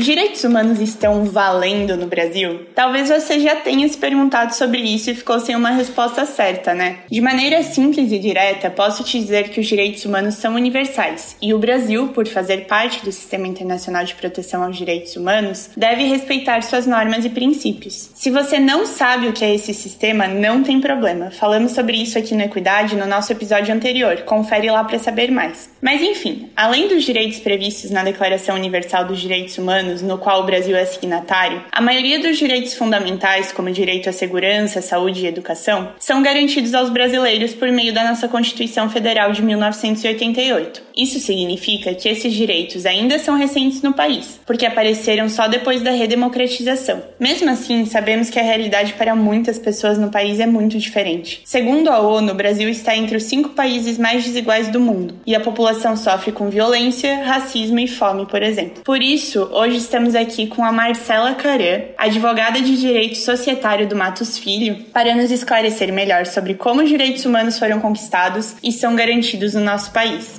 Os direitos humanos estão valendo no Brasil? Talvez você já tenha se perguntado sobre isso e ficou sem uma resposta certa, né? De maneira simples e direta, posso te dizer que os direitos humanos são universais e o Brasil, por fazer parte do Sistema Internacional de Proteção aos Direitos Humanos, deve respeitar suas normas e princípios. Se você não sabe o que é esse sistema, não tem problema. Falamos sobre isso aqui no Equidade no nosso episódio anterior. Confere lá para saber mais. Mas enfim, além dos direitos previstos na Declaração Universal dos Direitos Humanos, no qual o Brasil é signatário, a maioria dos direitos fundamentais, como direito à segurança, saúde e educação, são garantidos aos brasileiros por meio da nossa Constituição Federal de 1988. Isso significa que esses direitos ainda são recentes no país, porque apareceram só depois da redemocratização. Mesmo assim, sabemos que a realidade para muitas pessoas no país é muito diferente. Segundo a ONU, o Brasil está entre os cinco países mais desiguais do mundo, e a população sofre com violência, racismo e fome, por exemplo. Por isso, hoje estamos aqui com a Marcela Caran, advogada de direito societário do Matos Filho, para nos esclarecer melhor sobre como os direitos humanos foram conquistados e são garantidos no nosso país.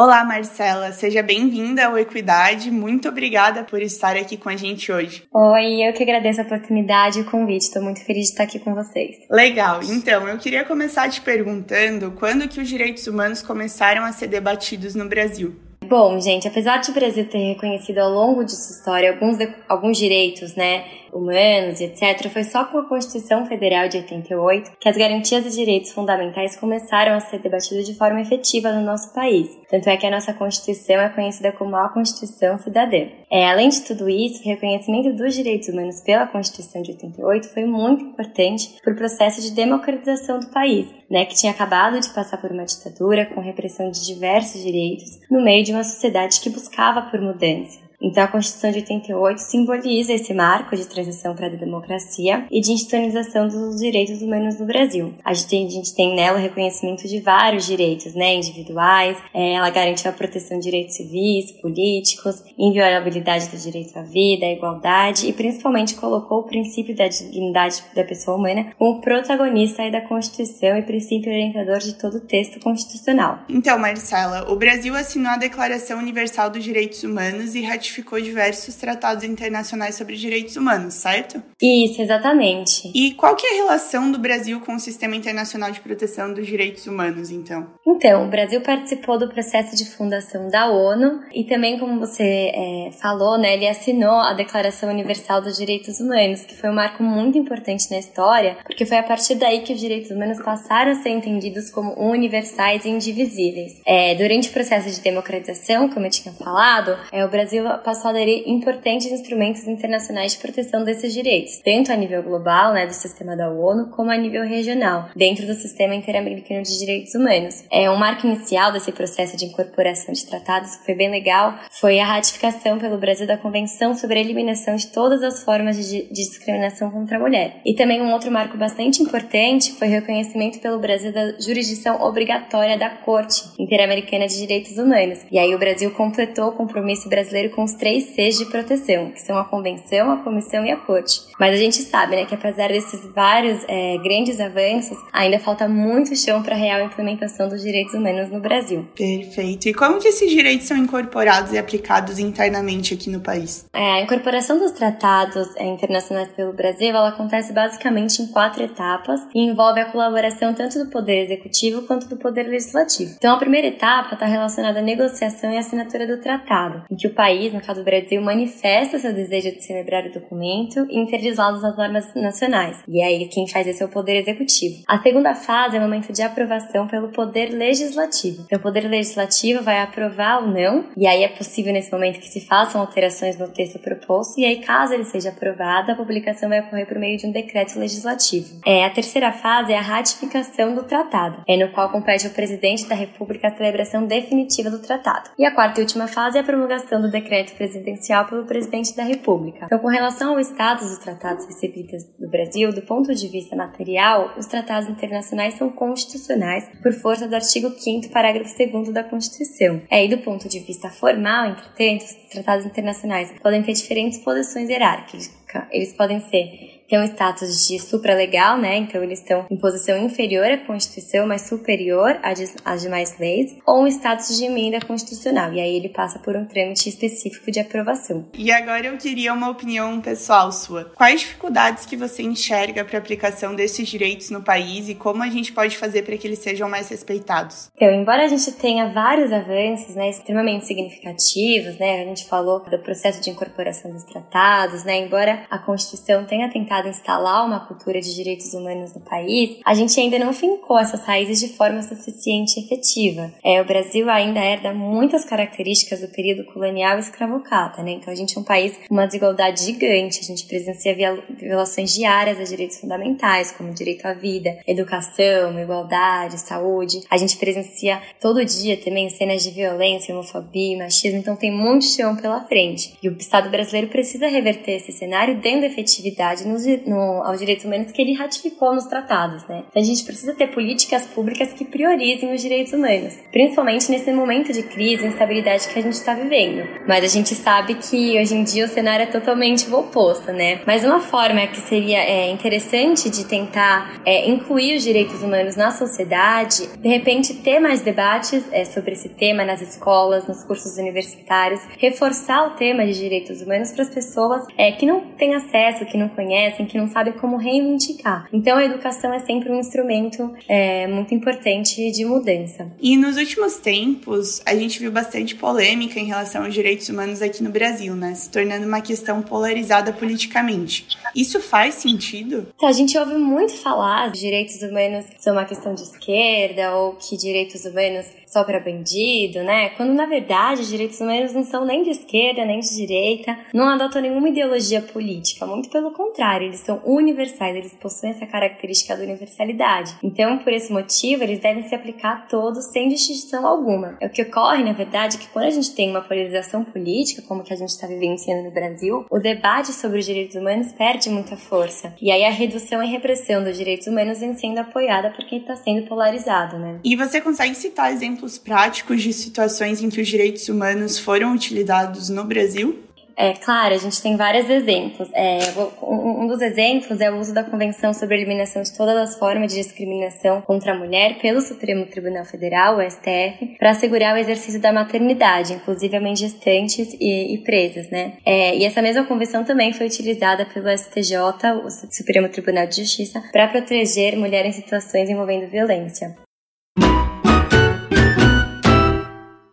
Olá, Marcela, seja bem-vinda ao Equidade. Muito obrigada por estar aqui com a gente hoje. Oi, eu que agradeço a oportunidade e o convite. Estou muito feliz de estar aqui com vocês. Legal. Então, eu queria começar te perguntando quando que os direitos humanos começaram a ser debatidos no Brasil. Bom, gente, apesar de o Brasil ter reconhecido ao longo de sua história alguns, alguns direitos, né, humanos etc., foi só com a Constituição Federal de 88 que as garantias e direitos fundamentais começaram a ser debatidos de forma efetiva no nosso país. Tanto é que a nossa Constituição é conhecida como a Constituição Cidadã. É, além de tudo isso, o reconhecimento dos direitos humanos pela Constituição de 88 foi muito importante para o processo de democratização do país, né, que tinha acabado de passar por uma ditadura com repressão de diversos direitos no meio de uma sociedade que buscava por mudança. Então, a Constituição de 88 simboliza esse marco de transição para a democracia e de institucionalização dos direitos humanos no Brasil. A gente tem, a gente tem nela o reconhecimento de vários direitos né, individuais, é, ela garantiu a proteção de direitos civis, políticos, inviolabilidade do direito à vida, à igualdade e principalmente colocou o princípio da dignidade da pessoa humana como protagonista da Constituição e princípio orientador de todo o texto constitucional. Então, Marcela, o Brasil assinou a Declaração Universal dos Direitos Humanos e ratificou ratificou diversos tratados internacionais sobre direitos humanos, certo? Isso, exatamente. E qual que é a relação do Brasil com o Sistema Internacional de Proteção dos Direitos Humanos, então? Então, o Brasil participou do processo de fundação da ONU e também, como você é, falou, né, ele assinou a Declaração Universal dos Direitos Humanos, que foi um marco muito importante na história, porque foi a partir daí que os direitos humanos passaram a ser entendidos como universais e indivisíveis. É, durante o processo de democratização, como eu tinha falado, é, o Brasil passou a aderir importantes instrumentos internacionais de proteção desses direitos, tanto a nível global, né, do sistema da ONU, como a nível regional, dentro do sistema interamericano de direitos humanos. É um marco inicial desse processo de incorporação de tratados que foi bem legal, foi a ratificação pelo Brasil da Convenção sobre a eliminação de todas as formas de, de discriminação contra a mulher. E também um outro marco bastante importante foi o reconhecimento pelo Brasil da jurisdição obrigatória da Corte Interamericana de Direitos Humanos. E aí o Brasil completou o compromisso brasileiro com os três Cs de proteção, que são a Convenção, a Comissão e a Corte. Mas a gente sabe, né, que apesar desses vários é, grandes avanços, ainda falta muito chão para a real implementação dos direitos humanos no Brasil. Perfeito. E como que esses direitos são incorporados e aplicados internamente aqui no país? É, a incorporação dos tratados é, internacionais pelo Brasil, ela acontece basicamente em quatro etapas e envolve a colaboração tanto do Poder Executivo quanto do Poder Legislativo. Então, a primeira etapa está relacionada à negociação e assinatura do tratado, em que o país, caso do Brasil, manifesta seu desejo de celebrar o documento e interdizá-los às normas nacionais. E aí, quem faz isso é o Poder Executivo. A segunda fase é o momento de aprovação pelo Poder Legislativo. Então, o Poder Legislativo vai aprovar ou não, e aí é possível nesse momento que se façam alterações no texto proposto, e aí, caso ele seja aprovado, a publicação vai ocorrer por meio de um decreto legislativo. É, a terceira fase é a ratificação do tratado, é no qual compete ao presidente da República a celebração definitiva do tratado. E a quarta e última fase é a promulgação do decreto presidencial pelo presidente da República. Então, com relação ao status dos tratados recebidos do Brasil, do ponto de vista material, os tratados internacionais são constitucionais por força do artigo 5 parágrafo 2 da Constituição. É, e do ponto de vista formal, entretanto, os tratados internacionais podem ter diferentes posições hierárquicas. Eles podem ser tem um status de supralegal, né? Então eles estão em posição inferior à Constituição, mas superior às demais leis, ou um status de emenda constitucional. E aí ele passa por um trâmite específico de aprovação. E agora eu queria uma opinião pessoal sua. Quais dificuldades que você enxerga para a aplicação desses direitos no país e como a gente pode fazer para que eles sejam mais respeitados? Então, embora a gente tenha vários avanços, né, extremamente significativos, né? A gente falou do processo de incorporação dos tratados, né? Embora a Constituição tenha tentado tentado instalar uma cultura de direitos humanos no país, a gente ainda não fincou essas raízes de forma suficiente e efetiva. É, o Brasil ainda herda muitas características do período colonial e escravocrata, né? Então a gente é um país com uma desigualdade gigante, a gente presencia violações diárias a direitos fundamentais, como direito à vida, educação, igualdade, saúde. A gente presencia todo dia também cenas de violência, homofobia, machismo, então tem muito chão pela frente. E o Estado brasileiro precisa reverter esse cenário dando efetividade nos no, aos direitos humanos que ele ratificou nos tratados, né? Então a gente precisa ter políticas públicas que priorizem os direitos humanos, principalmente nesse momento de crise e instabilidade que a gente está vivendo. Mas a gente sabe que hoje em dia o cenário é totalmente o oposto, né? Mas uma forma que seria é, interessante de tentar é, incluir os direitos humanos na sociedade, de repente ter mais debates é, sobre esse tema nas escolas, nos cursos universitários, reforçar o tema de direitos humanos para as pessoas é, que não têm acesso, que não conhecem que não sabem como reivindicar. Então a educação é sempre um instrumento é, muito importante de mudança. E nos últimos tempos, a gente viu bastante polêmica em relação aos direitos humanos aqui no Brasil, né? Se tornando uma questão polarizada politicamente. Isso faz sentido? Então, a gente ouve muito falar que direitos humanos são uma questão de esquerda ou que direitos humanos só para bandido, né? Quando na verdade os direitos humanos não são nem de esquerda nem de direita, não adotam nenhuma ideologia política, muito pelo contrário, eles são universais, eles possuem essa característica da universalidade. Então, por esse motivo, eles devem se aplicar a todos sem distinção alguma. É o que ocorre, na verdade, que quando a gente tem uma polarização política, como que a gente está vivenciando no Brasil, o debate sobre os direitos humanos perde muita força. E aí a redução e repressão dos direitos humanos vem sendo apoiada porque está sendo polarizado, né? E você consegue citar exemplos práticos de situações em que os direitos humanos foram utilizados no Brasil? É claro, a gente tem vários exemplos. É, um dos exemplos é o uso da Convenção sobre a Eliminação de Todas as Formas de Discriminação contra a Mulher pelo Supremo Tribunal Federal, o STF, para assegurar o exercício da maternidade, inclusive a mães gestantes e, e presas, né? É, e essa mesma convenção também foi utilizada pelo STJ, o Supremo Tribunal de Justiça, para proteger mulheres em situações envolvendo violência.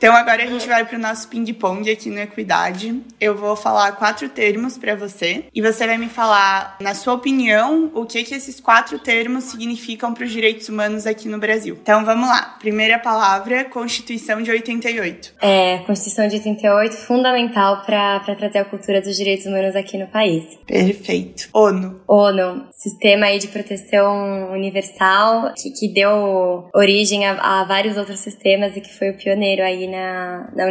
Então agora a gente vai para o nosso ping-pong aqui no Equidade. Eu vou falar quatro termos para você e você vai me falar, na sua opinião, o que que esses quatro termos significam para os direitos humanos aqui no Brasil. Então vamos lá. Primeira palavra, Constituição de 88. É, Constituição de 88 fundamental para trazer a cultura dos direitos humanos aqui no país. Perfeito. ONU. ONU, sistema aí de proteção universal que, que deu origem a, a vários outros sistemas e que foi o pioneiro aí na, na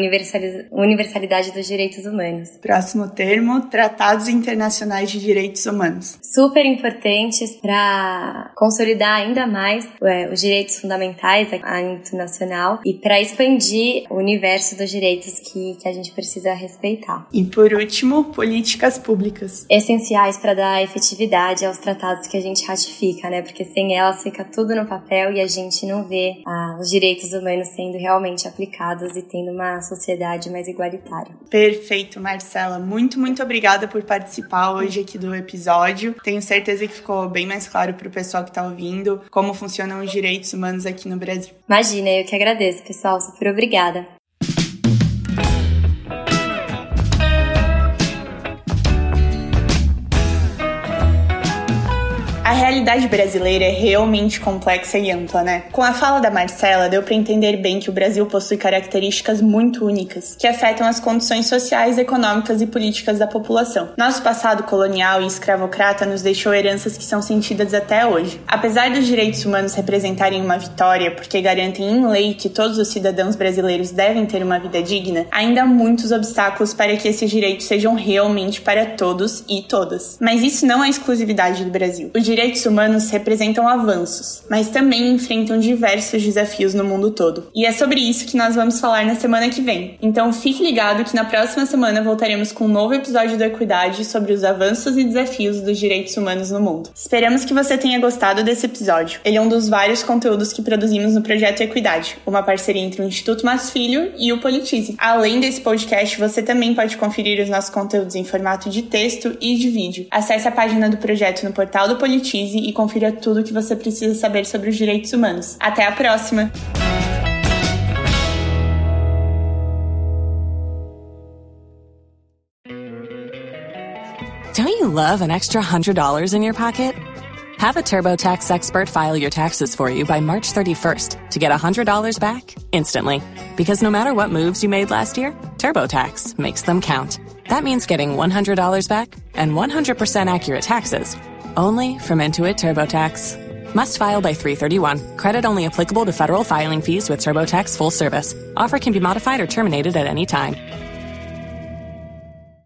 universalidade dos direitos humanos. Próximo termo, Tratados Internacionais de Direitos Humanos. Super importantes para consolidar ainda mais é, os direitos fundamentais a internacional e para expandir o universo dos direitos que, que a gente precisa respeitar. E por último, políticas públicas. Essenciais para dar efetividade aos tratados que a gente ratifica, né? Porque sem elas fica tudo no papel e a gente não vê ah, os direitos humanos sendo realmente aplicados e tendo uma sociedade mais igualitária. Perfeito, Marcela. Muito, muito obrigada por participar hoje aqui do episódio. Tenho certeza que ficou bem mais claro para o pessoal que está ouvindo como funcionam os direitos humanos aqui no Brasil. Imagina, eu que agradeço, pessoal. Super obrigada. Realidade brasileira é realmente complexa e ampla, né? Com a fala da Marcela, deu para entender bem que o Brasil possui características muito únicas, que afetam as condições sociais, econômicas e políticas da população. Nosso passado colonial e escravocrata nos deixou heranças que são sentidas até hoje. Apesar dos direitos humanos representarem uma vitória, porque garantem em lei que todos os cidadãos brasileiros devem ter uma vida digna, ainda há muitos obstáculos para que esses direitos sejam realmente para todos e todas. Mas isso não é exclusividade do Brasil. O direitos humanos representam avanços, mas também enfrentam diversos desafios no mundo todo. E é sobre isso que nós vamos falar na semana que vem. Então fique ligado que na próxima semana voltaremos com um novo episódio do Equidade sobre os avanços e desafios dos direitos humanos no mundo. Esperamos que você tenha gostado desse episódio. Ele é um dos vários conteúdos que produzimos no projeto Equidade, uma parceria entre o Instituto Mas Filho e o Politize. Além desse podcast, você também pode conferir os nossos conteúdos em formato de texto e de vídeo. Acesse a página do projeto no portal do Politize e confira tudo o que você precisa saber sobre os direitos humanos. Até a próxima! Don't you love an extra $100 in your pocket? Have a TurboTax expert file your taxes for you by March 31st to get $100 back instantly. Because no matter what moves you made last year, TurboTax makes them count. That means getting $100 back and 100% accurate taxes only from Intuit TurboTax. Must file by 331. Credit only applicable to federal filing fees with TurboTax full service. Offer can be modified or terminated at any time.